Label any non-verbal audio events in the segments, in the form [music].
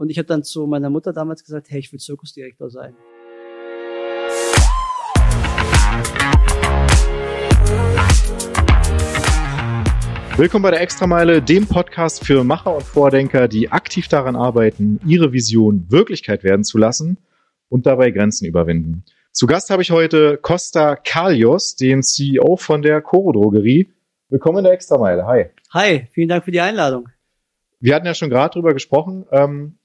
Und ich habe dann zu meiner Mutter damals gesagt, hey, ich will Zirkusdirektor sein. Willkommen bei der Extrameile, dem Podcast für Macher und Vordenker, die aktiv daran arbeiten, ihre Vision Wirklichkeit werden zu lassen und dabei Grenzen überwinden. Zu Gast habe ich heute Costa Kalios, den CEO von der Coro Drogerie. Willkommen in der Extrameile. Hi. Hi, vielen Dank für die Einladung. Wir hatten ja schon gerade drüber gesprochen. Ähm,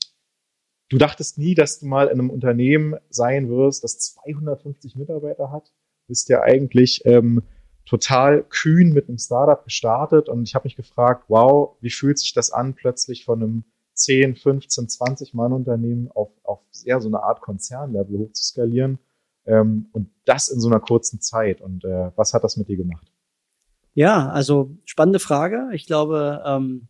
du dachtest nie, dass du mal in einem Unternehmen sein wirst, das 250 Mitarbeiter hat. Bist ja eigentlich ähm, total kühn mit einem Startup gestartet und ich habe mich gefragt, wow, wie fühlt sich das an, plötzlich von einem 10, 15, 20 Mann Unternehmen auf, auf eher so eine Art Konzernlevel hochzuskalieren ähm, und das in so einer kurzen Zeit. Und äh, was hat das mit dir gemacht? Ja, also spannende Frage. Ich glaube, ähm,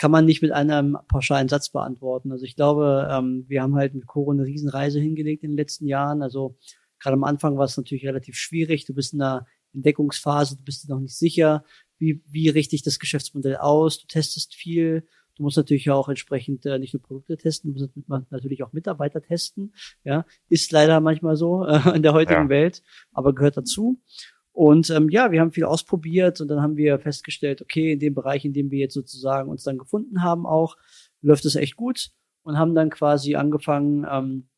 kann man nicht mit einem pauschalen Satz beantworten. Also ich glaube, ähm, wir haben halt mit Coro eine Riesenreise hingelegt in den letzten Jahren. Also gerade am Anfang war es natürlich relativ schwierig. Du bist in einer Entdeckungsphase, du bist dir noch nicht sicher, wie, wie richtig das Geschäftsmodell aus, du testest viel, du musst natürlich auch entsprechend äh, nicht nur Produkte testen, du musst natürlich auch Mitarbeiter testen, ja, ist leider manchmal so äh, in der heutigen ja. Welt, aber gehört dazu. Und ähm, ja, wir haben viel ausprobiert und dann haben wir festgestellt, okay, in dem Bereich, in dem wir jetzt sozusagen uns dann gefunden haben, auch läuft es echt gut und haben dann quasi angefangen, ähm,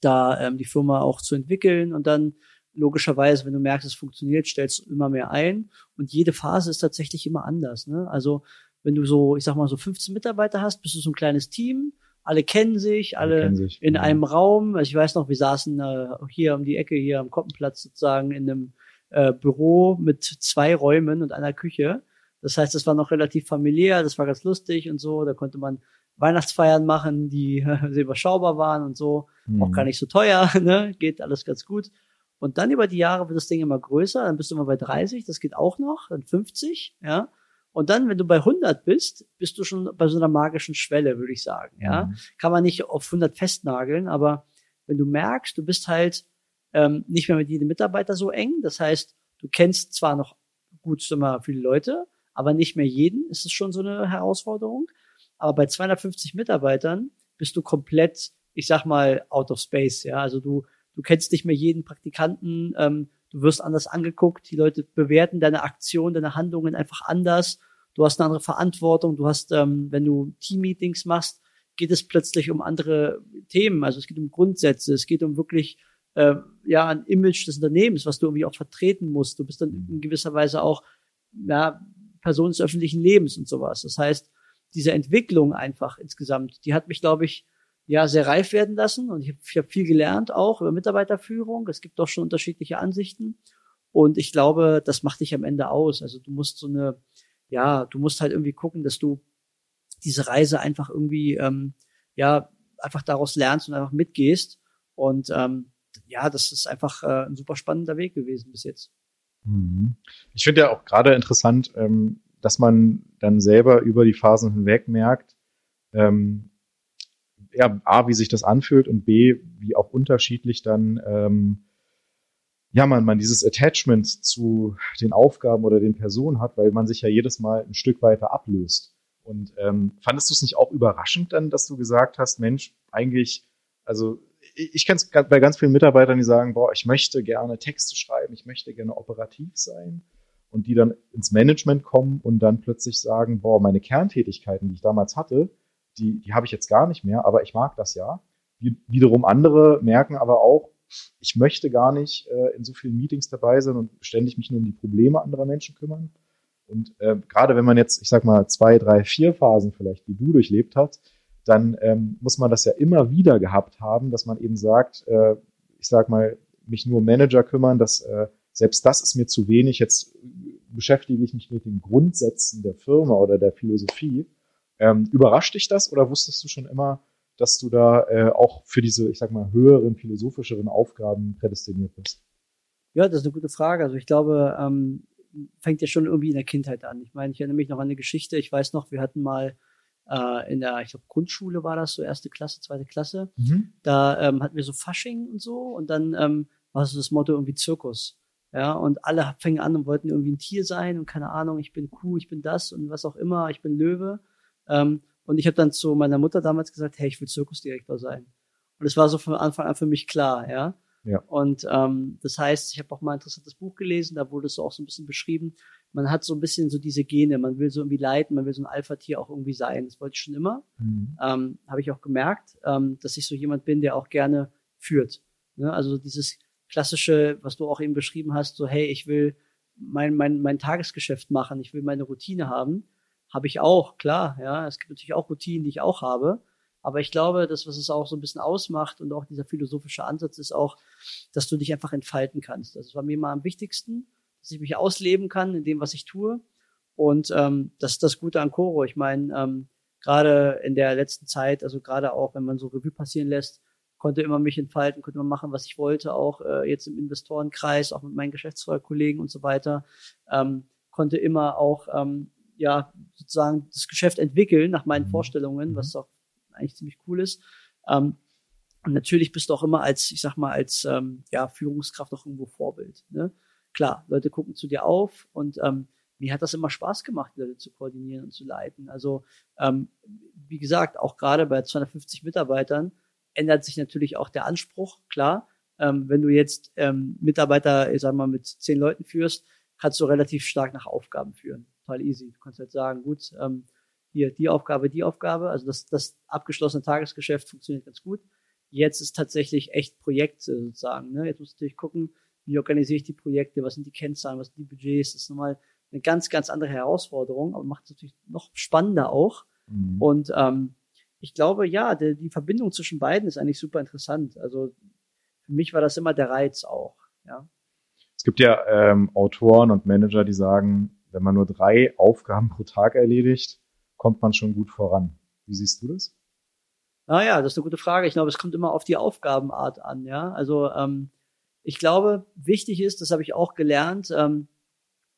da ähm, die Firma auch zu entwickeln und dann logischerweise, wenn du merkst, es funktioniert, stellst du immer mehr ein. Und jede Phase ist tatsächlich immer anders. Ne? Also wenn du so, ich sag mal, so 15 Mitarbeiter hast, bist du so ein kleines Team. Alle kennen sich, alle, alle kennen sich, in ja. einem Raum. Also ich weiß noch, wir saßen äh, hier um die Ecke, hier am Koppenplatz sozusagen in einem äh, Büro mit zwei Räumen und einer Küche. Das heißt, das war noch relativ familiär, das war ganz lustig und so. Da konnte man Weihnachtsfeiern machen, die äh, [laughs] sehr überschaubar waren und so. Mhm. Auch gar nicht so teuer, [laughs] ne? Geht alles ganz gut. Und dann über die Jahre wird das Ding immer größer, dann bist du immer bei 30, das geht auch noch, dann 50, ja. Und dann, wenn du bei 100 bist, bist du schon bei so einer magischen Schwelle, würde ich sagen, ja. Mhm. Kann man nicht auf 100 festnageln, aber wenn du merkst, du bist halt ähm, nicht mehr mit jedem Mitarbeiter so eng, das heißt, du kennst zwar noch gut immer viele Leute, aber nicht mehr jeden, ist es schon so eine Herausforderung. Aber bei 250 Mitarbeitern bist du komplett, ich sag mal, out of space, ja. Also du du kennst nicht mehr jeden Praktikanten, ähm, du wirst anders angeguckt, die Leute bewerten deine Aktion, deine Handlungen einfach anders, du hast eine andere Verantwortung, du hast, ähm, wenn du Team-Meetings machst, geht es plötzlich um andere Themen, also es geht um Grundsätze, es geht um wirklich äh, ja ein Image des Unternehmens, was du irgendwie auch vertreten musst. Du bist dann in gewisser Weise auch ja, Person des öffentlichen Lebens und sowas. Das heißt, diese Entwicklung einfach insgesamt, die hat mich, glaube ich, ja sehr reif werden lassen und ich habe hab viel gelernt auch über Mitarbeiterführung. Es gibt doch schon unterschiedliche Ansichten und ich glaube, das macht dich am Ende aus. Also du musst so eine, ja, du musst halt irgendwie gucken, dass du diese Reise einfach irgendwie, ähm, ja, einfach daraus lernst und einfach mitgehst und ähm, ja, das ist einfach äh, ein super spannender Weg gewesen bis jetzt. Mhm. Ich finde ja auch gerade interessant, ähm, dass man dann selber über die Phasen hinweg merkt, ähm, ja, A, wie sich das anfühlt und B, wie auch unterschiedlich dann ähm, ja, man, man dieses Attachment zu den Aufgaben oder den Personen hat, weil man sich ja jedes Mal ein Stück weiter ablöst. Und ähm, fandest du es nicht auch überraschend dann, dass du gesagt hast, Mensch, eigentlich, also ich, kenne es bei ganz vielen Mitarbeitern, die sagen, boah, ich möchte gerne Texte schreiben, ich möchte gerne operativ sein und die dann ins Management kommen und dann plötzlich sagen, boah, meine Kerntätigkeiten, die ich damals hatte, die, die habe ich jetzt gar nicht mehr, aber ich mag das ja. Wie, wiederum andere merken aber auch, ich möchte gar nicht äh, in so vielen Meetings dabei sein und ständig mich nur um die Probleme anderer Menschen kümmern. Und äh, gerade wenn man jetzt, ich sag mal, zwei, drei, vier Phasen vielleicht, die du durchlebt hast, dann ähm, muss man das ja immer wieder gehabt haben, dass man eben sagt, äh, ich sag mal, mich nur Manager kümmern, dass äh, selbst das ist mir zu wenig. Jetzt beschäftige ich mich mit den Grundsätzen der Firma oder der Philosophie ähm, überrascht dich das oder wusstest du schon immer, dass du da äh, auch für diese, ich sag mal, höheren, philosophischeren Aufgaben prädestiniert bist? Ja, das ist eine gute Frage. Also ich glaube, ähm, fängt ja schon irgendwie in der Kindheit an. Ich meine, ich erinnere mich noch an eine Geschichte. Ich weiß noch, wir hatten mal äh, in der, ich glaube, Grundschule war das so, erste Klasse, zweite Klasse. Mhm. Da ähm, hatten wir so Fasching und so und dann ähm, war so das Motto irgendwie Zirkus. Ja, und alle fingen an und wollten irgendwie ein Tier sein und keine Ahnung, ich bin Kuh, ich bin das und was auch immer, ich bin Löwe. Ähm, Und ich habe dann zu meiner Mutter damals gesagt, hey, ich will Zirkusdirektor sein. Und es war so von Anfang an für mich klar, ja. Ja. Und ähm, das heißt, ich habe auch mal ein interessantes Buch gelesen, da wurde es so auch so ein bisschen beschrieben. Man hat so ein bisschen so diese Gene, man will so irgendwie leiten, man will so ein Alpha-Tier auch irgendwie sein. Das wollte ich schon immer. Mhm. Ähm, habe ich auch gemerkt, ähm, dass ich so jemand bin, der auch gerne führt. Ne? Also dieses klassische, was du auch eben beschrieben hast, so hey, ich will mein, mein, mein Tagesgeschäft machen, ich will meine Routine haben, habe ich auch, klar, ja. Es gibt natürlich auch Routinen, die ich auch habe. Aber ich glaube, das, was es auch so ein bisschen ausmacht und auch dieser philosophische Ansatz ist auch, dass du dich einfach entfalten kannst. Das war mir mal am wichtigsten, dass ich mich ausleben kann in dem, was ich tue. Und ähm, das ist das Gute an Coro. Ich meine, ähm, gerade in der letzten Zeit, also gerade auch, wenn man so Revue passieren lässt, konnte immer mich entfalten, konnte immer machen, was ich wollte, auch äh, jetzt im Investorenkreis, auch mit meinen Geschäftsführerkollegen und so weiter, ähm, konnte immer auch ähm, ja sozusagen das Geschäft entwickeln nach meinen Mhm. Vorstellungen, Mhm. was auch eigentlich ziemlich cool ist. Ähm, und natürlich bist du auch immer als, ich sag mal, als ähm, ja, Führungskraft auch irgendwo Vorbild. Ne? Klar, Leute gucken zu dir auf und ähm, mir hat das immer Spaß gemacht, Leute zu koordinieren und zu leiten. Also ähm, wie gesagt, auch gerade bei 250 Mitarbeitern ändert sich natürlich auch der Anspruch, klar. Ähm, wenn du jetzt ähm, Mitarbeiter, ich sag mal, mit zehn Leuten führst, kannst du relativ stark nach Aufgaben führen. Total easy. Du kannst halt sagen, gut, ähm, hier die Aufgabe, die Aufgabe. Also das, das abgeschlossene Tagesgeschäft funktioniert ganz gut. Jetzt ist tatsächlich echt Projekte sozusagen. Ne? Jetzt musst du natürlich gucken, wie organisiere ich die Projekte, was sind die Kennzahlen, was sind die Budgets. Das ist nochmal eine ganz, ganz andere Herausforderung, aber macht es natürlich noch spannender auch. Mhm. Und ähm, ich glaube, ja, die, die Verbindung zwischen beiden ist eigentlich super interessant. Also für mich war das immer der Reiz auch. Ja. Es gibt ja ähm, Autoren und Manager, die sagen, wenn man nur drei Aufgaben pro Tag erledigt, kommt man schon gut voran. Wie siehst du das? Naja, das ist eine gute Frage. Ich glaube, es kommt immer auf die Aufgabenart an, ja. Also ähm, ich glaube, wichtig ist, das habe ich auch gelernt, ähm,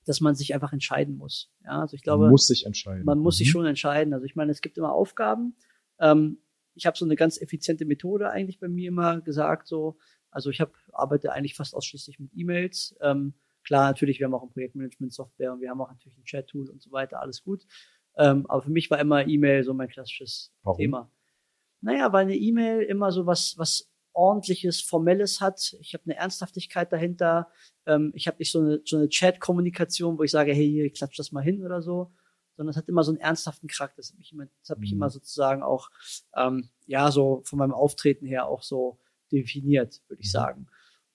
dass man sich einfach entscheiden muss. Ja, also ich glaube, man muss sich entscheiden. man muss sich Mhm. schon entscheiden. Also ich meine, es gibt immer Aufgaben. Ähm, ich habe so eine ganz effiziente Methode eigentlich bei mir immer gesagt. So, also ich hab, arbeite eigentlich fast ausschließlich mit E-Mails. Ähm, klar, natürlich, wir haben auch ein Projektmanagement-Software und wir haben auch natürlich ein Chat-Tool und so weiter, alles gut. Ähm, aber für mich war immer E-Mail so mein klassisches Warum? Thema. Naja, weil eine E-Mail immer so was, was ordentliches, formelles hat. Ich habe eine Ernsthaftigkeit dahinter. Ähm, ich habe nicht so eine, so eine Chat-Kommunikation, wo ich sage, hey, hier, klatsch das mal hin oder so, sondern es hat immer so einen ernsthaften Charakter. Das hat mich immer, das hat mich Mhm. immer sozusagen auch, ähm, ja, so von meinem Auftreten her auch so definiert, würde ich Mhm. sagen.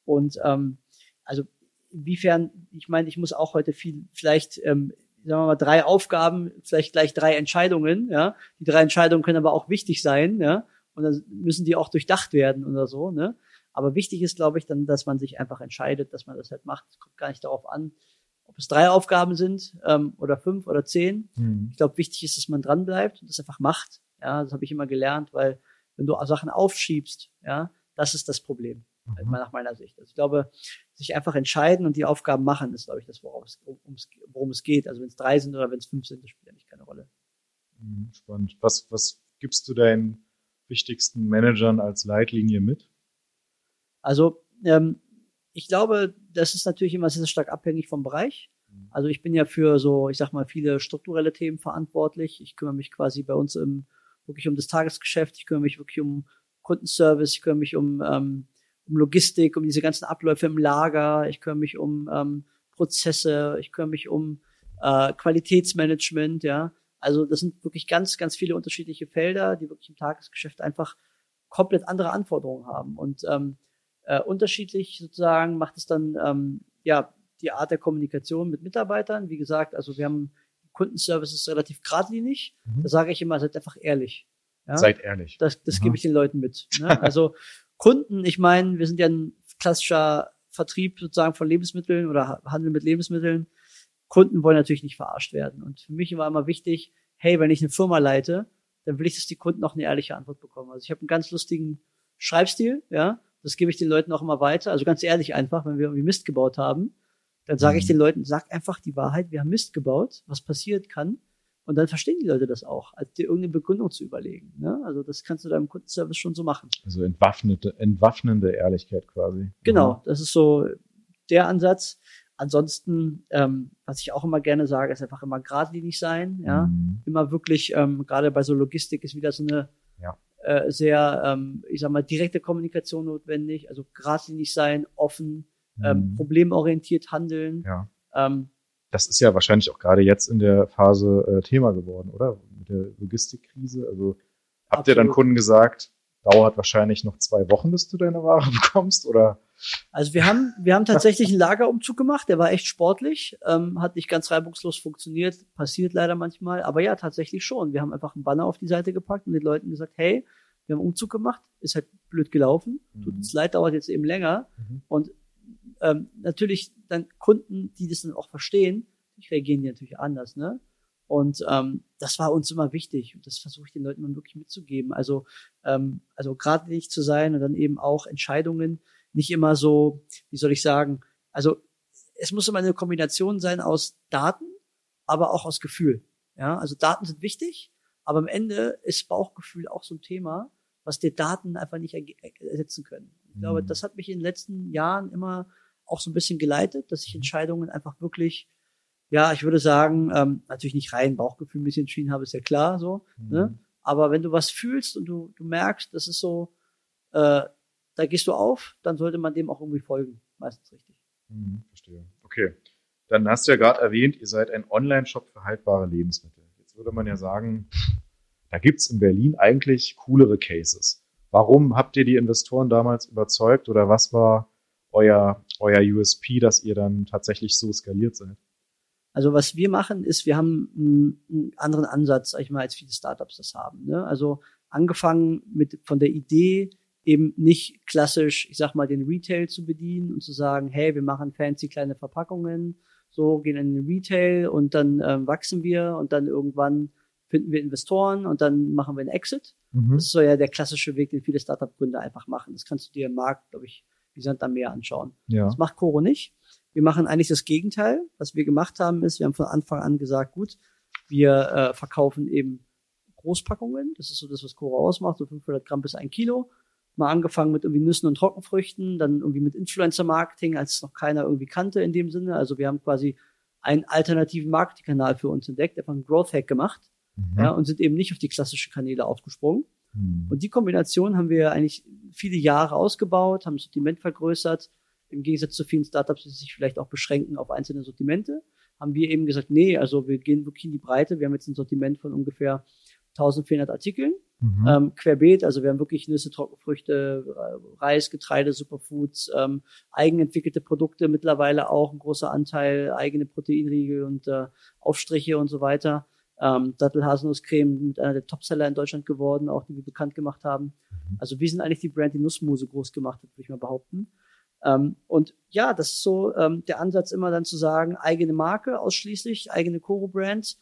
Und ähm, also inwiefern, ich meine, ich muss auch heute viel, vielleicht, ähm, sagen wir mal, drei Aufgaben, vielleicht gleich drei Entscheidungen, ja. Die drei Entscheidungen können aber auch wichtig sein, ja. Und dann müssen die auch durchdacht werden oder so, ne. Aber wichtig ist, glaube ich, dann, dass man sich einfach entscheidet, dass man das halt macht. Es kommt gar nicht darauf an, ob es drei Aufgaben sind ähm, oder fünf oder zehn. Mhm. Ich glaube, wichtig ist, dass man dran bleibt und das einfach macht. Ja, das habe ich immer gelernt, weil wenn du Sachen aufschiebst, ja, das ist das Problem, Mhm. nach meiner Sicht. Also ich glaube, sich einfach entscheiden und die Aufgaben machen, ist, glaube ich, das, worauf es, worum es geht. Also wenn es drei sind oder wenn es fünf sind, das spielt ja nicht keine Rolle. Mhm, Spannend. Was, was gibst du deinen wichtigsten Managern als Leitlinie mit? Also ähm, ich glaube, das ist natürlich immer sehr stark abhängig vom Bereich. Also ich bin ja für so, ich sag mal, viele strukturelle Themen verantwortlich. Ich kümmere mich quasi bei uns im, wirklich um das Tagesgeschäft. Ich kümmere mich wirklich um Kundenservice. Ich kümmere mich um, ähm, um Logistik, um diese ganzen Abläufe im Lager. Ich kümmere mich um ähm, Prozesse. Ich kümmere mich um äh, Qualitätsmanagement. Ja, also das sind wirklich ganz, ganz viele unterschiedliche Felder, die wirklich im Tagesgeschäft einfach komplett andere Anforderungen haben und ähm, äh, unterschiedlich sozusagen macht es dann ähm, ja die Art der Kommunikation mit Mitarbeitern. Wie gesagt, also wir haben Kundenservice ist relativ geradlinig. Mhm. Da sage ich immer, seid einfach ehrlich. Ja? Seid ehrlich. Das, das Aha. gebe ich den Leuten mit. Ne? [laughs] Also Kunden, ich meine, wir sind ja ein klassischer Vertrieb sozusagen von Lebensmitteln oder Ha- Handel mit Lebensmitteln. Kunden wollen natürlich nicht verarscht werden. Und für mich war immer wichtig, hey, wenn ich eine Firma leite, dann will ich, dass die Kunden auch eine ehrliche Antwort bekommen. Also ich habe einen ganz lustigen Schreibstil, ja. Das gebe ich den Leuten auch immer weiter. Also ganz ehrlich einfach, wenn wir irgendwie Mist gebaut haben, dann sage ich Mhm. den Leuten, sag einfach die Wahrheit, wir haben Mist gebaut, was passiert kann. Und dann verstehen die Leute das auch, als dir irgendeine Begründung zu überlegen. Ne? Also das kannst du deinem Kundenservice schon so machen. Also entwaffnete, entwaffnende Ehrlichkeit quasi. Genau, das ist so der Ansatz. ansonsten, ähm, was ich auch immer gerne sage, ist einfach immer geradlinig sein, ja, mhm. immer wirklich, ähm, gerade bei so Logistik ist wieder so eine ja. äh, sehr, ähm, ich sag mal, direkte Kommunikation notwendig, also geradlinig sein, offen, ähm, mhm. problemorientiert handeln. Ja. Ähm, das ist ja wahrscheinlich auch gerade jetzt in der Phase äh, Thema geworden, oder? Mit der Logistikkrise. Also habt Absolut. ihr dann Kunden gesagt, dauert wahrscheinlich noch zwei Wochen, bis du deine Ware [laughs] bekommst, oder? Also wir haben, wir haben tatsächlich einen Lagerumzug gemacht, der war echt sportlich, ähm, hat nicht ganz reibungslos funktioniert, passiert leider manchmal, aber ja, tatsächlich schon. Wir haben einfach einen Banner auf die Seite gepackt und den Leuten gesagt, hey, wir haben einen Umzug gemacht, ist halt blöd gelaufen, mhm. tut uns leid, dauert jetzt eben länger. Mhm. Und ähm, natürlich dann Kunden, die das dann auch verstehen, reagieren die natürlich anders, ne? Und ähm, das war uns immer wichtig und das versuche ich den Leuten immer wirklich mitzugeben. Also ähm, also gerade nicht zu sein und dann eben auch Entscheidungen nicht immer so, wie soll ich sagen, also es muss immer eine Kombination sein aus Daten, aber auch aus Gefühl. Ja, also Daten sind wichtig, aber am Ende ist Bauchgefühl auch so ein Thema, was dir Daten einfach nicht ersetzen können. Ich glaube, mhm. das hat mich in den letzten Jahren immer auch so ein bisschen geleitet, dass ich mhm. Entscheidungen einfach wirklich, ja, ich würde sagen, ähm, natürlich nicht rein Bauchgefühl ein bisschen entschieden habe, ist ja klar so. Ne? Mhm. Ne? Aber wenn du was fühlst und du, du merkst, das ist so, äh, da gehst du auf, dann sollte man dem auch irgendwie folgen. Meistens richtig. Mhm, verstehe. Okay. Dann hast du ja gerade erwähnt, ihr seid ein Online-Shop für haltbare Lebensmittel. Jetzt würde man ja sagen, da gibt's in Berlin eigentlich coolere Cases. Warum habt ihr die Investoren damals überzeugt oder was war euer, euer USP, dass ihr dann tatsächlich so skaliert seid? Also was wir machen, ist, wir haben einen, anderen Ansatz, sag ich mal, als viele Startups das haben. Ne? Also angefangen mit von der Idee, eben nicht klassisch, ich sag mal, den Retail zu bedienen und zu sagen, hey, wir machen fancy kleine Verpackungen, so gehen in den Retail und dann ähm, wachsen wir und dann irgendwann finden wir Investoren und dann machen wir einen Exit. Mhm. Das ist so ja der klassische Weg, den viele Startup-Gründer einfach machen. Das kannst du dir im Markt, glaube ich, wie Sand am Meer anschauen. Ja. Das macht Coro nicht. Wir machen eigentlich das Gegenteil. Was wir gemacht haben, ist, wir haben von Anfang an gesagt, gut, wir äh, verkaufen eben Großpackungen. Das ist so das, was Coro ausmacht, so 500 Gramm bis ein Kilo mal angefangen mit irgendwie Nüssen und Trockenfrüchten, dann irgendwie mit Influencer-Marketing, als es noch keiner irgendwie kannte in dem Sinne. Also wir haben quasi einen alternativen Marketingkanal für uns entdeckt, einfach einen Growth Hack gemacht, mhm. ja, und sind eben nicht auf die klassischen Kanäle aufgesprungen. Mhm. Und die Kombination haben wir eigentlich viele Jahre ausgebaut, haben das Sortiment vergrößert. Im Gegensatz zu vielen Startups, die sich vielleicht auch beschränken auf einzelne Sortimente, haben wir eben gesagt, nee, also wir gehen wirklich in die Breite. Wir haben jetzt ein Sortiment von ungefähr 1400 Artikeln Mhm. Ähm, querbeet, also wir haben wirklich Nüsse, Trockenfrüchte, äh, Reis, Getreide, Superfoods, ähm, eigenentwickelte Produkte mittlerweile auch, ein großer Anteil, eigene Proteinriegel und äh, Aufstriche und so weiter. Ähm, Dattel-Haselnusscreme mit einer der Topseller in Deutschland geworden, auch die wir bekannt gemacht haben. Mhm. Also wir sind eigentlich die Brand, die Nussmuse groß gemacht hat, würde ich mal behaupten. Ähm, und ja, das ist so ähm, der Ansatz immer dann zu sagen, eigene Marke ausschließlich, eigene Koro-Brands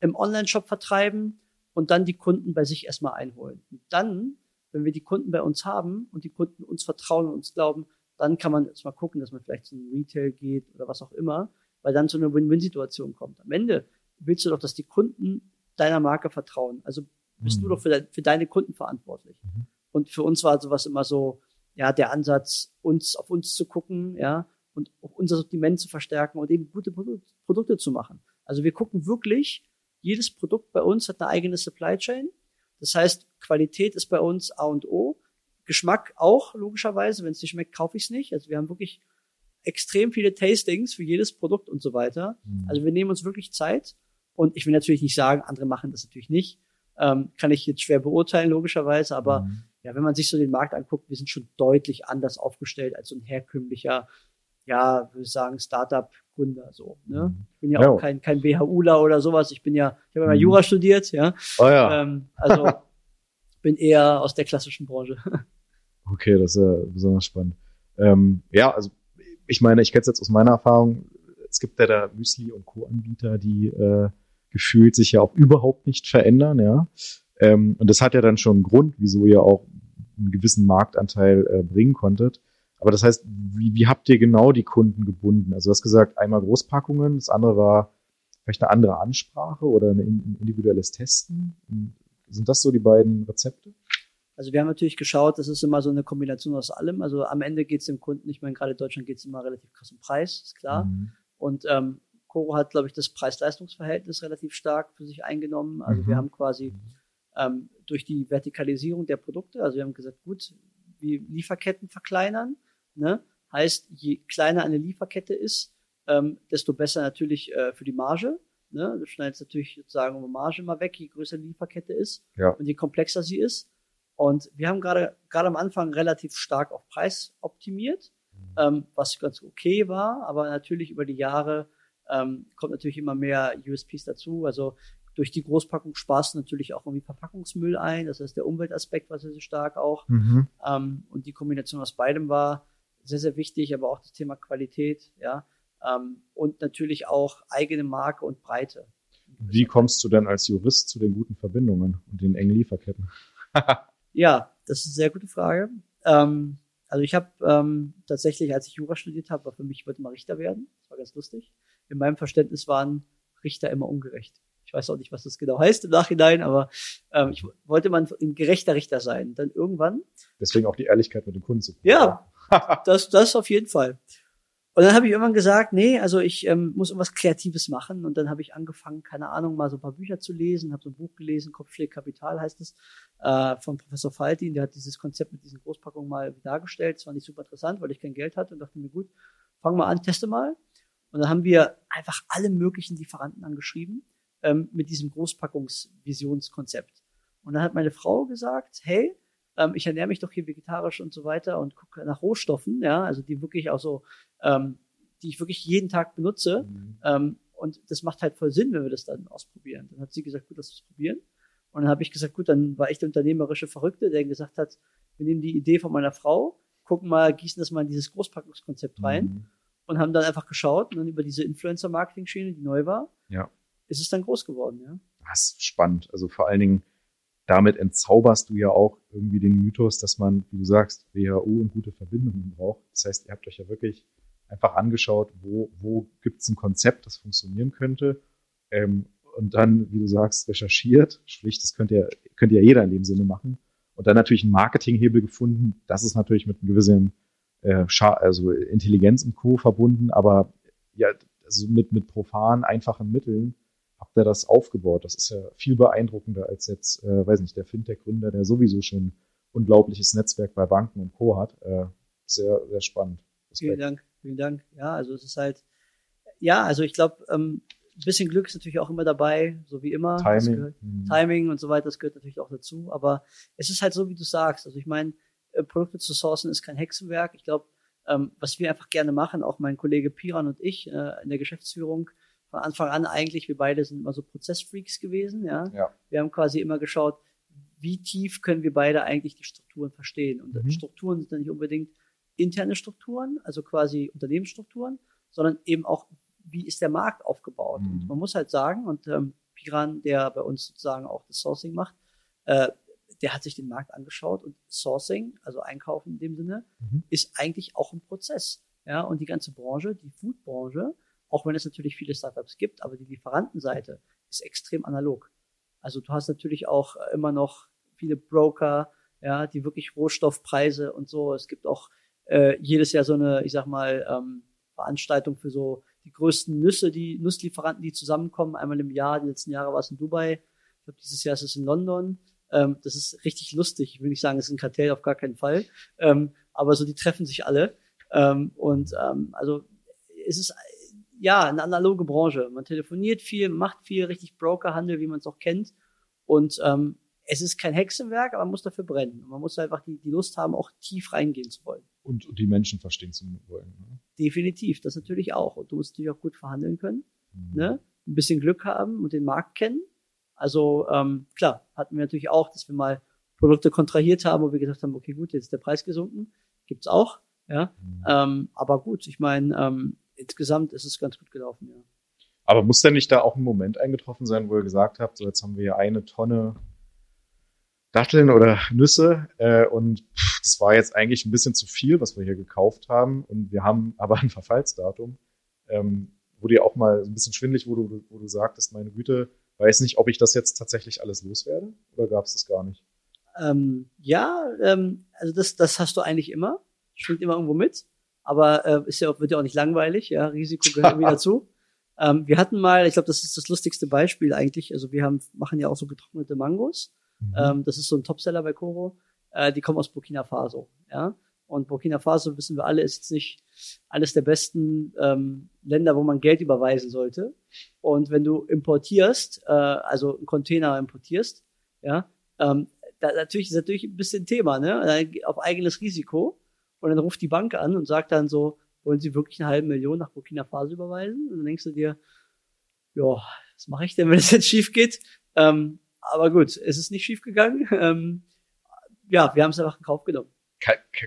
im Online-Shop vertreiben, und dann die Kunden bei sich erstmal einholen. Und dann, wenn wir die Kunden bei uns haben und die Kunden uns vertrauen und uns glauben, dann kann man jetzt mal gucken, dass man vielleicht zu einem Retail geht oder was auch immer, weil dann zu einer Win-Win-Situation kommt. Am Ende willst du doch, dass die Kunden deiner Marke vertrauen. Also bist mhm. du doch für, de für, deine Kunden verantwortlich. Mhm. Und für uns war sowas immer so, ja, der Ansatz, uns auf uns zu gucken, ja, und auch unser Sortiment zu verstärken und eben gute Produkte zu machen. Also wir gucken wirklich, jedes Produkt bei uns hat eine eigene Supply Chain. Das heißt, Qualität ist bei uns A und O. Geschmack auch, logischerweise. Wenn es nicht schmeckt, kaufe ich es nicht. Also wir haben wirklich extrem viele Tastings für jedes Produkt und so weiter. Mhm. Also wir nehmen uns wirklich Zeit. Und ich will natürlich nicht sagen, andere machen das natürlich nicht. Ähm, kann ich jetzt schwer beurteilen, logischerweise. Aber mhm. ja, wenn man sich so den Markt anguckt, wir sind schon deutlich anders aufgestellt als so ein herkömmlicher, ja, würde ich sagen, Startup Gründer so. Ne? Mhm. Ich bin ja, ja auch kein, kein BHUler oder sowas. Ich bin ja, ich habe ja mal mhm. Jura studiert, ja. Oh ja. Ähm, also [laughs] bin eher aus der klassischen Branche. [laughs] okay, das ist ja besonders spannend. Ähm, ja, also ich meine, ich kenne es jetzt aus meiner Erfahrung, es gibt ja da Müsli und Co-Anbieter, die äh, gefühlt sich ja auch überhaupt nicht verändern, ja. Ähm, und das hat ja dann schon einen Grund, wieso ihr auch einen gewissen Marktanteil äh, bringen konntet. Aber das heißt, wie, wie habt ihr genau die Kunden gebunden? Also du hast gesagt, einmal Großpackungen, das andere war vielleicht eine andere Ansprache oder ein individuelles Testen. Sind das so die beiden Rezepte? Also wir haben natürlich geschaut, das ist immer so eine Kombination aus allem. Also am Ende geht es dem Kunden, ich meine, gerade in Deutschland geht es immer relativ krass um Preis, ist klar. Mhm. Und ähm, Coro hat, glaube ich, das Preis-Leistungs-Verhältnis relativ stark für sich eingenommen. Also Mhm. wir haben quasi ähm, durch die Vertikalisierung der Produkte, also wir haben gesagt, gut, wir Lieferketten verkleinern. Ne? Heißt, je kleiner eine Lieferkette ist, ähm, desto besser natürlich äh, für die Marge. Ne? Du schneidest natürlich sozusagen um Marge immer weg, je größer die Lieferkette ist Ja. und je komplexer sie ist. Und wir haben gerade gerade am Anfang relativ stark auf Preis optimiert, ähm, was ganz okay war, aber natürlich über die Jahre ähm, kommt natürlich immer mehr USPs dazu. Also durch die Großpackung sparst du natürlich auch irgendwie Verpackungsmüll ein. Das heißt, der Umweltaspekt war sehr, sehr stark auch. Mhm. Ähm, und die Kombination aus beidem war sehr, sehr wichtig, aber auch das Thema Qualität, ja. Ähm, und natürlich auch eigene Marke und Breite. Wie kommst du denn als Jurist zu den guten Verbindungen und den engen Lieferketten? [laughs] Ja, das ist eine sehr gute Frage. Ähm, also ich habe ähm, tatsächlich, als ich Jura studiert habe, war für mich, ich wollte mal Richter werden. Das war ganz lustig. In meinem Verständnis waren Richter immer ungerecht. Ich weiß auch nicht, was das genau heißt im Nachhinein, aber ähm, ich wollte mal ein gerechter Richter sein. Dann irgendwann Deswegen auch die Ehrlichkeit mit dem Kunden zu Ja. das, das auf jeden Fall. Und dann habe ich irgendwann gesagt, nee, also ich ähm, muss irgendwas Kreatives machen. Und dann habe ich angefangen, keine Ahnung, mal so ein paar Bücher zu lesen, habe so ein Buch gelesen, Kopfschläg Kapital heißt es, äh, von Professor Faltin, der hat dieses Konzept mit diesen Großpackungen mal dargestellt. Das war nicht super interessant, weil ich kein Geld hatte und dachte mir, gut, fang mal an, teste mal. Und dann haben wir einfach alle möglichen Lieferanten angeschrieben ähm, mit diesem Großpackungsvisionskonzept. Und dann hat meine Frau gesagt, hey, ähm, ich ernähre mich doch hier vegetarisch und so weiter und gucke nach Rohstoffen, ja, also die wirklich auch so, ähm, die ich wirklich jeden Tag benutze. Mhm. Ähm, und das macht halt voll Sinn, wenn wir das dann ausprobieren. Dann hat sie gesagt, gut, lass uns probieren. Und dann habe ich gesagt, gut, dann war ich der unternehmerische Verrückte, der gesagt hat, wir nehmen die Idee von meiner Frau, gucken mal, gießen das mal in dieses Großpackungskonzept rein Mhm. Und haben dann einfach geschaut und dann über diese Influencer-Marketing-Schiene, die neu war, Ja. ist es dann groß geworden, ja. Das ist spannend. Also vor allen Dingen, damit entzauberst du ja auch irgendwie den Mythos, dass man, wie du sagst, WHO und gute Verbindungen braucht. Das heißt, ihr habt euch ja wirklich einfach angeschaut, wo, wo gibt es ein Konzept, das funktionieren könnte. Ähm, und dann, wie du sagst, recherchiert. Sprich, das könnte ja, könnte ja jeder in dem Sinne machen. Und dann natürlich einen Marketinghebel gefunden. Das ist natürlich mit einem gewissen äh, also Intelligenz und Co. verbunden, aber ja, also mit, mit profan, einfachen Mitteln habt ihr das aufgebaut. Das ist ja viel beeindruckender als jetzt, äh, weiß nicht, der Fintech-Gründer, der sowieso schon unglaubliches Netzwerk bei Banken und Co. hat. Äh, sehr, sehr spannend. Vielen Respekt. Dank, vielen Dank. Ja, also es ist halt, ja, also ich glaube, ähm, ein bisschen Glück ist natürlich auch immer dabei, so wie immer. Timing. gehört- Mhm. Timing und so weiter, das gehört natürlich auch dazu. Aber es ist halt so, wie du sagst. Also ich meine, Produkte zu sourcen ist kein Hexenwerk. Ich glaube, ähm, was wir einfach gerne machen, auch mein Kollege Piran und ich äh, in der Geschäftsführung, von Anfang an eigentlich, wir beide sind immer so Prozessfreaks gewesen, ja. Ja. Wir haben quasi immer geschaut, wie tief können wir beide eigentlich die Strukturen verstehen. Und Mhm. Strukturen sind dann nicht unbedingt interne Strukturen, also quasi Unternehmensstrukturen, sondern eben auch, wie ist der Markt aufgebaut. Mhm. Und man muss halt sagen, und ähm, Piran, der bei uns sozusagen auch das Sourcing macht, äh, der hat sich den Markt angeschaut und Sourcing, also Einkaufen in dem Sinne, Mhm. ist eigentlich auch ein Prozess. Ja, und die ganze Branche, die Foodbranche, auch wenn es natürlich viele Startups gibt, aber die Lieferantenseite ist extrem analog. Also du hast natürlich auch äh, immer noch viele Broker, ja, die wirklich Rohstoffpreise und so. Es gibt auch äh, jedes Jahr so eine, ich sag mal, ähm, Veranstaltung für so die größten Nüsse, die Nusslieferanten, die zusammenkommen, einmal im Jahr. Die letzten Jahre war es in Dubai. Ich glaube, dieses Jahr ist es in London. Ähm, das ist richtig lustig. Ich will nicht sagen, es ist ein Kartell, auf gar keinen Fall. Ähm, aber so, die treffen sich alle. Ähm, und ähm, also es ist äh, ja eine analoge Branche. Man telefoniert viel, macht viel, richtig Brokerhandel, wie man es auch kennt. Und ähm, es ist kein Hexenwerk, aber man muss dafür brennen. Und man muss einfach die, die Lust haben, auch tief reingehen zu wollen. Und, und die Menschen verstehen zu wollen. Ne? Definitiv, das natürlich auch. Und du musst natürlich auch gut verhandeln können, Mhm. ne? ein bisschen Glück haben und den Markt kennen. Also ähm, klar, hatten wir natürlich auch, dass wir mal Produkte kontrahiert haben, wo wir gesagt haben, okay, gut, jetzt ist der Preis gesunken. Gibt's auch, ja. Mhm. Ähm, aber gut, ich meine, ähm, insgesamt ist es ganz gut gelaufen, ja. Aber muss denn nicht da auch ein Moment eingetroffen sein, wo ihr gesagt habt, so jetzt haben wir hier eine Tonne Datteln oder Nüsse äh, und pff, das war jetzt eigentlich ein bisschen zu viel, was wir hier gekauft haben und wir haben [laughs] aber ein Verfallsdatum. Ähm, wurde dir auch mal so ein bisschen schwindlig, wo du, wo du sagtest, meine Güte, weiß nicht, ob ich das jetzt tatsächlich alles loswerde oder gab es das gar nicht? Ähm, ja, ähm, also das, das hast du eigentlich immer. Schwingt immer irgendwo mit. aber äh, ist ja, wird ja auch nicht langweilig, ja, Risiko gehört irgendwie [laughs] dazu. Ähm, wir hatten mal, ich glaube, das ist das lustigste Beispiel eigentlich, also wir haben, machen ja auch so getrocknete Mangos. Mhm. Ähm, das ist so ein Topseller bei Koro. Äh, die kommen aus Burkina Faso, ja. Und Burkina Faso, wissen wir alle, ist jetzt nicht eines der besten ähm, Länder, wo man Geld überweisen sollte. Und wenn du importierst, äh, also einen Container importierst, ja, ähm, da, natürlich ist natürlich ein bisschen Thema, ne? Auf eigenes Risiko. Und dann ruft die Bank an und sagt dann so, wollen Sie wirklich eine halbe Million nach Burkina Faso überweisen? Und dann denkst du dir, ja, was mache ich denn, wenn es jetzt schief geht? Ähm, aber gut, es ist nicht schief gegangen. Ähm, ja, wir haben es einfach in Kauf genommen.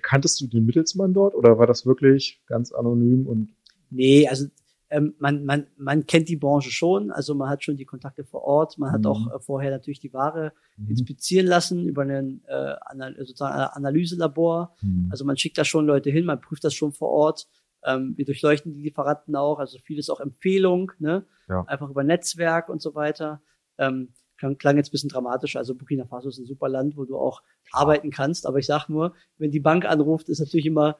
Kanntest du den Mittelsmann dort oder war das wirklich ganz anonym und? Nee, also ähm, man, man, man kennt die Branche schon, also man hat schon die Kontakte vor Ort, man hat mhm. auch äh, vorher natürlich die Ware mhm. inspizieren lassen über ein äh, Anal sozusagen Analyselabor. Mhm. Also man schickt da schon Leute hin, man prüft das schon vor Ort. Ähm, wir durchleuchten die Lieferanten auch, also vieles auch Empfehlung, ne? Ja. Einfach über Netzwerk und so weiter. Ähm, klang, klang jetzt ein bisschen dramatisch. Also Burkina Faso ist ein super Land, wo du auch arbeiten kannst. Aber ich sag nur, wenn die Bank anruft, ist natürlich immer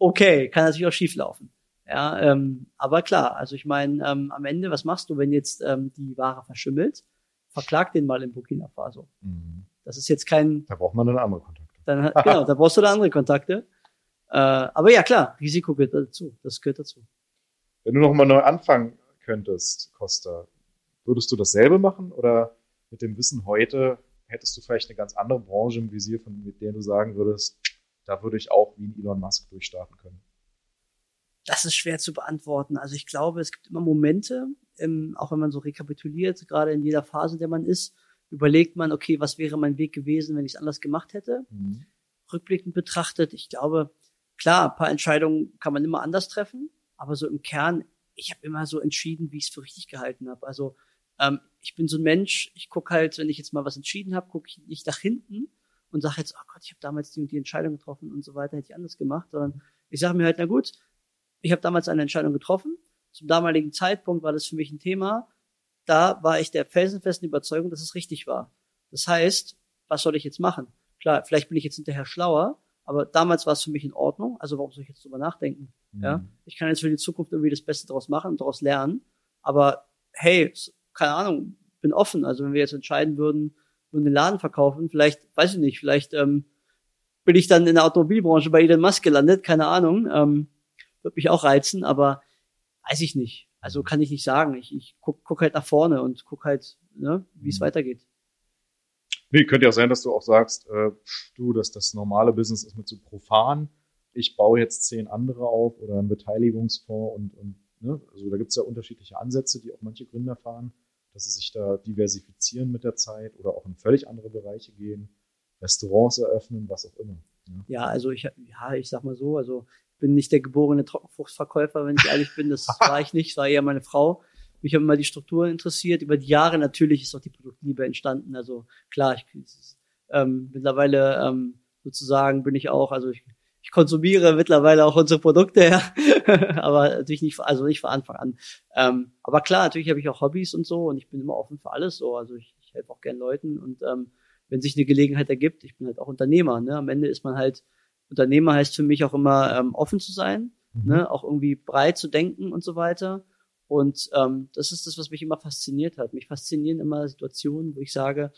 okay, kann natürlich auch schief laufen. Ja, ähm, aber klar, also ich meine, ähm, am Ende, was machst du, wenn jetzt ähm, die Ware verschimmelt? Verklag den mal in Burkina Faso. Mhm. Das ist jetzt kein. Da braucht man dann andere Kontakte. Dann, genau, da brauchst du dann andere Kontakte. Äh, aber ja, klar, Risiko gehört dazu. Das gehört dazu. Wenn du noch mal neu anfangen könntest, Costa, Würdest du dasselbe machen oder mit dem Wissen heute hättest du vielleicht eine ganz andere Branche im Visier, von mit der du sagen würdest, da würde ich auch wie ein Elon Musk durchstarten können? Das ist schwer zu beantworten. Also ich glaube, es gibt immer Momente, ähm, auch wenn man so rekapituliert, gerade in jeder Phase, in der man ist, überlegt man, okay, was wäre mein Weg gewesen, wenn ich es anders gemacht hätte? Mhm. Rückblickend betrachtet, ich glaube, klar, ein paar Entscheidungen kann man immer anders treffen, aber so im Kern, ich habe immer so entschieden, wie ich es für richtig gehalten habe. Also ähm, ich bin so ein Mensch, ich gucke halt, wenn ich jetzt mal was entschieden habe, gucke ich nicht nach hinten und sage jetzt, oh Gott, ich habe damals die und die Entscheidung getroffen und so weiter, hätte ich anders gemacht, sondern ich sage mir halt, na gut, ich habe damals eine Entscheidung getroffen. Zum damaligen Zeitpunkt war das für mich ein Thema. Da war ich der felsenfesten Überzeugung, dass es richtig war. Das heißt, was soll ich jetzt machen? Klar, vielleicht bin ich jetzt hinterher schlauer, aber damals war es für mich in Ordnung. Also warum soll ich jetzt drüber nachdenken? Mhm. Ja, ich kann jetzt für die Zukunft irgendwie das Beste daraus machen und daraus lernen. Aber hey, keine Ahnung, bin offen. Also wenn wir jetzt entscheiden würden, würden den Laden verkaufen, vielleicht, weiß ich nicht, vielleicht ähm, bin ich dann in der Automobilbranche bei Elon Musk gelandet, keine Ahnung. Ähm, wird mich auch reizen, aber weiß ich nicht. Also kann ich nicht sagen. Ich, ich guck, guck halt nach vorne und guck halt, ne, wie es mhm. weitergeht. Nee, könnte ja sein, dass du auch sagst, äh, du, dass das normale Business ist mit so profan. Ich baue jetzt zehn andere auf oder einen Beteiligungsfonds und, und ne, also da gibt es ja unterschiedliche Ansätze, die auch manche Gründer fahren dass sie sich da diversifizieren mit der Zeit oder auch in völlig andere Bereiche gehen, Restaurants eröffnen, was auch immer. Ja, ja also ich, ja, ich sag mal so, also ich bin nicht der geborene Trockenfruchtverkäufer, wenn ich ehrlich bin, das [laughs] war ich nicht, war eher meine Frau. Mich haben immer die Strukturen interessiert. Über die Jahre natürlich ist auch die Produktliebe entstanden. Also klar, ich, ähm, mittlerweile ähm, sozusagen bin ich auch, also ich ich konsumiere mittlerweile auch unsere Produkte, ja. [laughs] aber natürlich nicht, also nicht von Anfang an. Ähm, aber klar, natürlich habe ich auch Hobbys und so und ich bin immer offen für alles so. Also ich, ich helfe auch gern Leuten und ähm, wenn sich eine Gelegenheit ergibt, ich bin halt auch Unternehmer. Ne? Am Ende ist man halt, Unternehmer heißt für mich auch immer ähm, offen zu sein, mhm. ne? auch irgendwie breit zu denken und so weiter. Und ähm, das ist das, was mich immer fasziniert hat. Mich faszinieren immer Situationen, wo ich sage,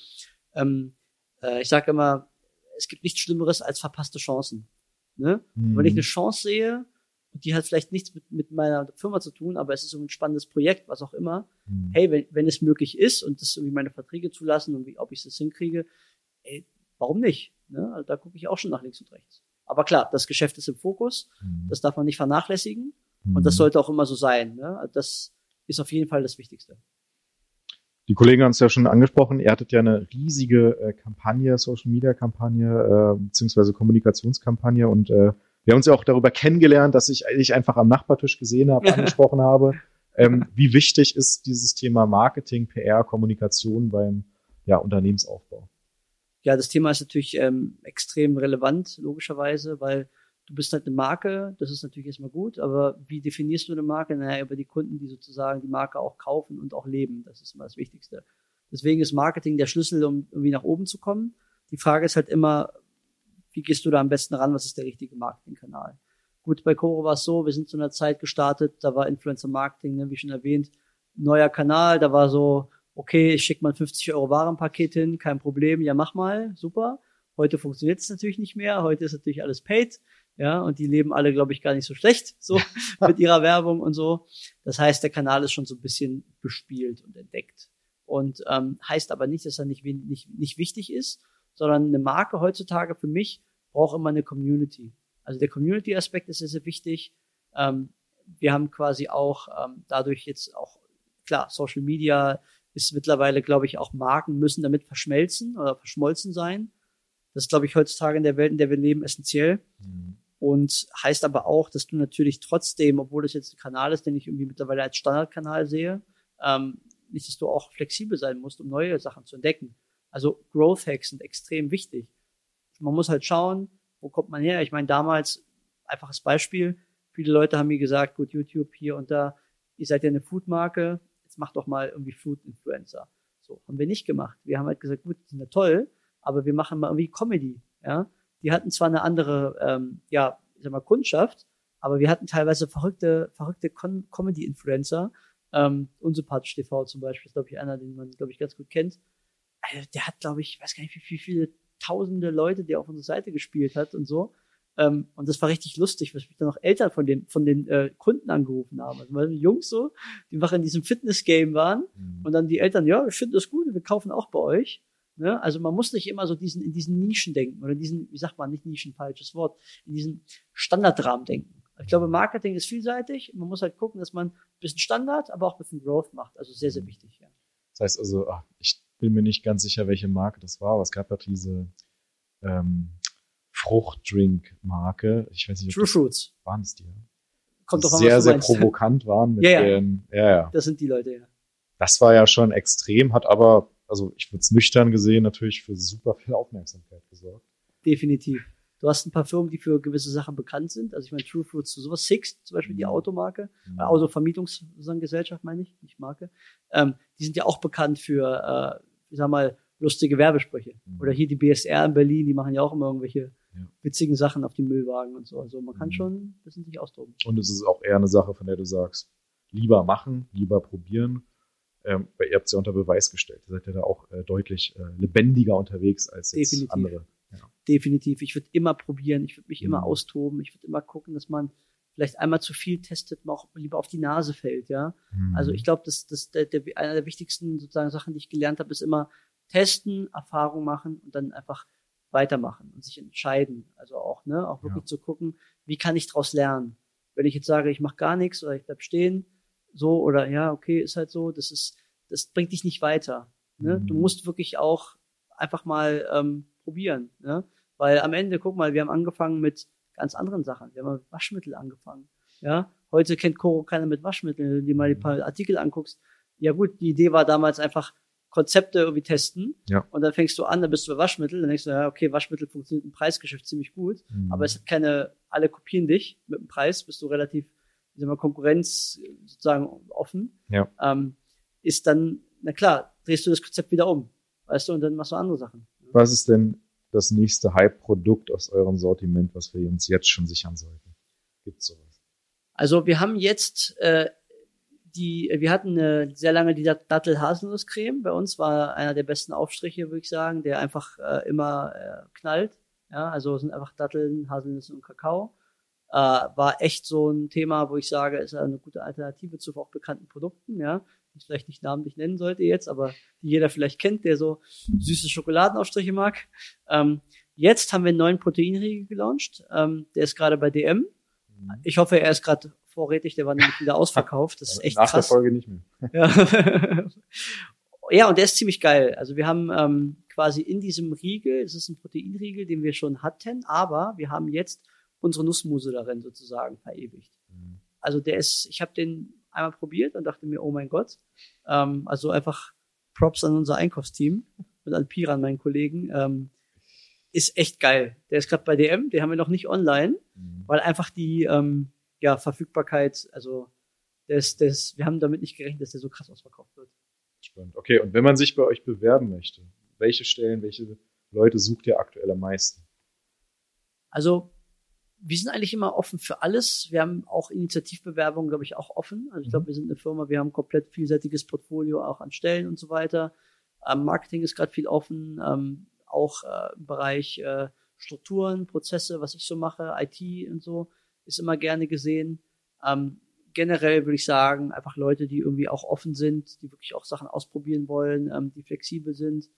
ähm, äh, ich sage immer, es gibt nichts Schlimmeres als verpasste Chancen. Ne? Mhm. Wenn ich eine Chance sehe, und die hat vielleicht nichts mit, mit meiner Firma zu tun, aber es ist so ein spannendes Projekt, was auch immer. Mhm. Hey, wenn, wenn es möglich ist und das irgendwie meine Verträge zulassen und wie, ob ich das hinkriege, ey, warum nicht? Ne? Also da gucke ich auch schon nach links und rechts. Aber klar, das Geschäft ist im Fokus, mhm. das darf man nicht vernachlässigen und das mhm. sollte auch immer so sein. Ne? Also das ist auf jeden Fall das Wichtigste. Die Kollegen haben es ja schon angesprochen, ihr hattet ja eine riesige äh, Kampagne, Social Media Kampagne, äh, beziehungsweise Kommunikationskampagne und äh, wir haben uns ja auch darüber kennengelernt, dass ich dich einfach am Nachbartisch gesehen habe, [laughs] angesprochen habe. Ähm, wie wichtig ist dieses Thema Marketing, PR, Kommunikation beim ja, Unternehmensaufbau? Ja, das Thema ist natürlich ähm, extrem relevant, logischerweise, weil du bist halt eine Marke, das ist natürlich erstmal gut, aber wie definierst du eine Marke? Naja, über die Kunden, die sozusagen die Marke auch kaufen und auch leben. Das ist immer das Wichtigste. Deswegen ist Marketing der Schlüssel, um irgendwie nach oben zu kommen. Die Frage ist halt immer, wie gehst du da am besten ran? Was ist der richtige Marketingkanal? Gut, bei Coro war es so, wir sind zu einer Zeit gestartet, da war Influencer Marketing, ne, wie schon erwähnt, neuer Kanal, da war so, okay, ich schicke mal 50 Euro Warenpaket hin, kein Problem, ja mach mal, super. Heute funktioniert es natürlich nicht mehr, heute ist natürlich alles paid, ja, und die leben alle, glaube ich, gar nicht so schlecht, so [laughs] mit ihrer Werbung und so. Das heißt, der Kanal ist schon so ein bisschen bespielt und entdeckt. Und ähm, heißt aber nicht, dass er nicht, nicht, nicht wichtig ist, sondern eine Marke heutzutage für mich braucht immer eine Community. Also der Community-Aspekt ist sehr, sehr wichtig. Ähm, wir haben quasi auch ähm, dadurch jetzt auch, klar, Social Media ist mittlerweile, glaube ich, auch Marken müssen damit verschmelzen oder verschmolzen sein. Das ist, glaube ich, heutzutage in der Welt, in der wir leben, essentiell. Mhm. Und heißt aber auch, dass du natürlich trotzdem, obwohl das jetzt ein Kanal ist, den ich irgendwie mittlerweile als Standardkanal sehe, ähm, nicht, dass du auch flexibel sein musst, um neue Sachen zu entdecken. Also Growth Hacks sind extrem wichtig. Man muss halt schauen, wo kommt man her? Ich meine, damals, einfaches Beispiel, viele Leute haben mir gesagt, gut, YouTube hier und da, ihr seid ja eine Food-Marke, jetzt macht doch mal irgendwie Food-Influencer. So, haben wir nicht gemacht. Wir haben halt gesagt, gut, die sind ja toll, aber wir machen mal irgendwie Comedy, ja. Die hatten zwar eine andere, ähm, ja, ich sag mal, Kundschaft, aber wir hatten teilweise verrückte, verrückte Comedy-Influencer, ähm, Unsympathisch TV zum Beispiel, ist, glaube ich, einer, den man, glaube ich, ganz gut kennt. Also, der hat, glaube ich, weiß gar nicht, wie, wie viele tausende Leute, die auf unserer Seite gespielt hat und so. Ähm, und das war richtig lustig, was mich dann auch Eltern von den, von den äh, Kunden angerufen haben. Also weil die Jungs so, die noch in diesem Fitness-Game waren mhm. und dann die Eltern, ja, ich finde das gut, wir kaufen auch bei euch. Ne? Also man muss nicht immer so diesen, in diesen Nischen denken oder diesen, wie sagt man, nicht Nischen, falsches Wort, in diesen Standardrahmen denken. Ich glaube, Marketing ist vielseitig. Man muss halt gucken, dass man ein bisschen Standard, aber auch ein bisschen Growth macht. Also sehr, sehr mhm. wichtig, ja. Das heißt also, ach, ich bin mir nicht ganz sicher, welche Marke das war, aber es gab ja diese ähm, Fruchtdrink-Marke. Ich weiß nicht, True Fruits. Waren es die? Kommt doch sehr, sehr provokant waren mit ja, ja. Den, ja, ja. Das sind die Leute, ja. Das war ja schon extrem, hat aber, also ich würde es nüchtern gesehen, natürlich für super viel Aufmerksamkeit gesorgt. Definitiv. Du hast ein paar Firmen, die für gewisse Sachen bekannt sind. Also ich meine, True Fruits, sowas, Six, zum Beispiel die mhm. Automarke, mhm. äh, Autovermietungsgesellschaft meine ich, nicht Marke. Ähm, die sind ja auch bekannt für, äh, ich sag mal, lustige Werbesprüche. Mhm. Oder hier die BSR in Berlin, die machen ja auch immer irgendwelche ja. witzigen Sachen auf die Müllwagen und so. Also man kann mhm. schon ein bisschen sich austoben. Und es ist auch eher eine Sache, von der du sagst, lieber machen, lieber probieren. Ähm, weil ihr habt es ja unter Beweis gestellt. Ihr seid ja da auch äh, deutlich äh, lebendiger unterwegs als jetzt Definitiv. andere. Ja. Definitiv. Ich würde immer probieren, ich würde mich mhm. immer austoben, ich würde immer gucken, dass man vielleicht einmal zu viel testet, man auch lieber auf die Nase fällt, ja. Mhm. Also ich glaube, das, das der, der, einer der wichtigsten sozusagen Sachen, die ich gelernt habe, ist immer testen, Erfahrung machen und dann einfach weitermachen und sich entscheiden. Also auch, ne, auch wirklich ja. zu gucken, wie kann ich daraus lernen. Wenn ich jetzt sage, ich mache gar nichts oder ich bleib stehen, so oder ja, okay, ist halt so, das ist, das bringt dich nicht weiter. Ne? Mhm. Du musst wirklich auch einfach mal ähm, probieren. Ne? Weil am Ende, guck mal, wir haben angefangen mit ganz anderen Sachen. Wir haben mit Waschmittel angefangen. Ja, heute kennt Koro keiner mit Waschmittel. Wenn du dir mal die mhm. paar Artikel anguckst, ja gut, die Idee war damals einfach Konzepte irgendwie testen. Ja. Und dann fängst du an, dann bist du bei Waschmittel, dann denkst du, ja, okay, Waschmittel funktioniert im Preisgeschäft ziemlich gut, mhm. aber es hat keine, alle kopieren dich mit dem Preis, bist du relativ, sagen wir, Konkurrenz sozusagen offen. Ja. Ähm, ist dann, na klar, drehst du das Konzept wieder um, weißt du, und dann machst du andere Sachen. Was ist denn das nächste Hype-Produkt aus eurem Sortiment, was wir uns jetzt schon sichern sollten? Gibt's sowas? Also wir haben jetzt äh, die, wir hatten eine, sehr lange die Dattel-Haselnuss-Creme. Bei uns war einer der besten Aufstriche, würde ich sagen, der einfach äh, immer äh, knallt. Ja, also sind einfach Datteln, Haselnüsse und Kakao. Äh, war echt so ein Thema, wo ich sage, ist eine gute Alternative zu auch bekannten Produkten, ja. Die ich vielleicht nicht namentlich nennen sollte jetzt, aber die jeder vielleicht kennt, der so süße Schokoladenaufstriche mag. Ähm, jetzt haben wir einen neuen Proteinriegel gelauncht. Ähm, der ist gerade bei DM. Mhm. Ich hoffe, er ist gerade vorrätig, der war nämlich wieder [laughs] ausverkauft. Das ist echt Nach krass. der Folge nicht mehr. ja. [laughs] ja, und der ist ziemlich geil. Also wir haben ähm, quasi in diesem Riegel, es ist ein Proteinriegel, den wir schon hatten, aber wir haben jetzt unsere Nussmuse darin sozusagen verewigt. Mhm. Also der ist, ich habe den einmal probiert und dachte mir, oh mein Gott. Ähm, also einfach Props an unser Einkaufsteam und an Piran, meinen Kollegen. Ähm, ist echt geil. Der ist gerade bei DM, den haben wir noch nicht online, mhm. weil einfach die ähm, ja, Verfügbarkeit, also das, das, wir haben damit nicht gerechnet, dass der so krass ausverkauft wird. Spannend. Okay, und wenn man sich bei euch bewerben möchte, welche Stellen, welche Leute sucht ihr aktuell am meisten? Also wir sind eigentlich immer offen für alles. Wir haben auch Initiativbewerbungen, glaube ich, auch offen. Also ich glaube, mhm. wir sind eine Firma, wir haben ein komplett vielseitiges Portfolio auch an Stellen und so weiter. Ähm, Marketing ist gerade viel offen, ähm, auch äh, im Bereich äh, Strukturen, Prozesse, was ich so mache, IT und so, ist immer gerne gesehen. Ähm, generell würde ich sagen, einfach Leute, die irgendwie auch offen sind, die wirklich auch Sachen ausprobieren wollen, ähm, die flexibel sind,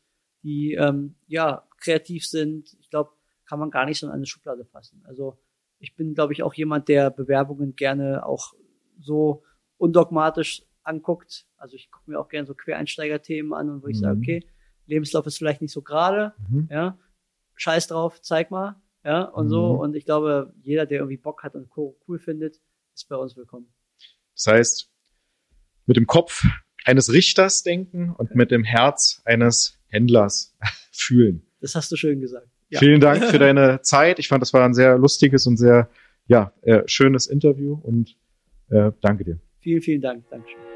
die ähm, ja kreativ sind. Ich glaube, kann man gar nicht so in eine Schublade fassen. Also ich bin, glaube ich, auch jemand, der Bewerbungen gerne auch so undogmatisch anguckt. Also ich gucke mir auch gerne so Quereinsteiger-Themen an und wo ich mhm. sage, okay, Lebenslauf ist vielleicht nicht so gerade, mhm. ja, scheiß drauf, zeig mal, ja, und mhm. so. Und ich glaube, jeder, der irgendwie Bock hat und cool findet, ist bei uns willkommen. Das heißt, mit dem Kopf eines Richters denken und mit dem Herz eines Händlers [laughs] fühlen. Das hast du schön gesagt. Ja. Vielen Dank für [laughs] deine Zeit. Ich fand, das war ein sehr lustiges und sehr ja, äh, schönes Interview und äh, danke dir. Vielen, vielen Dank. Dankeschön.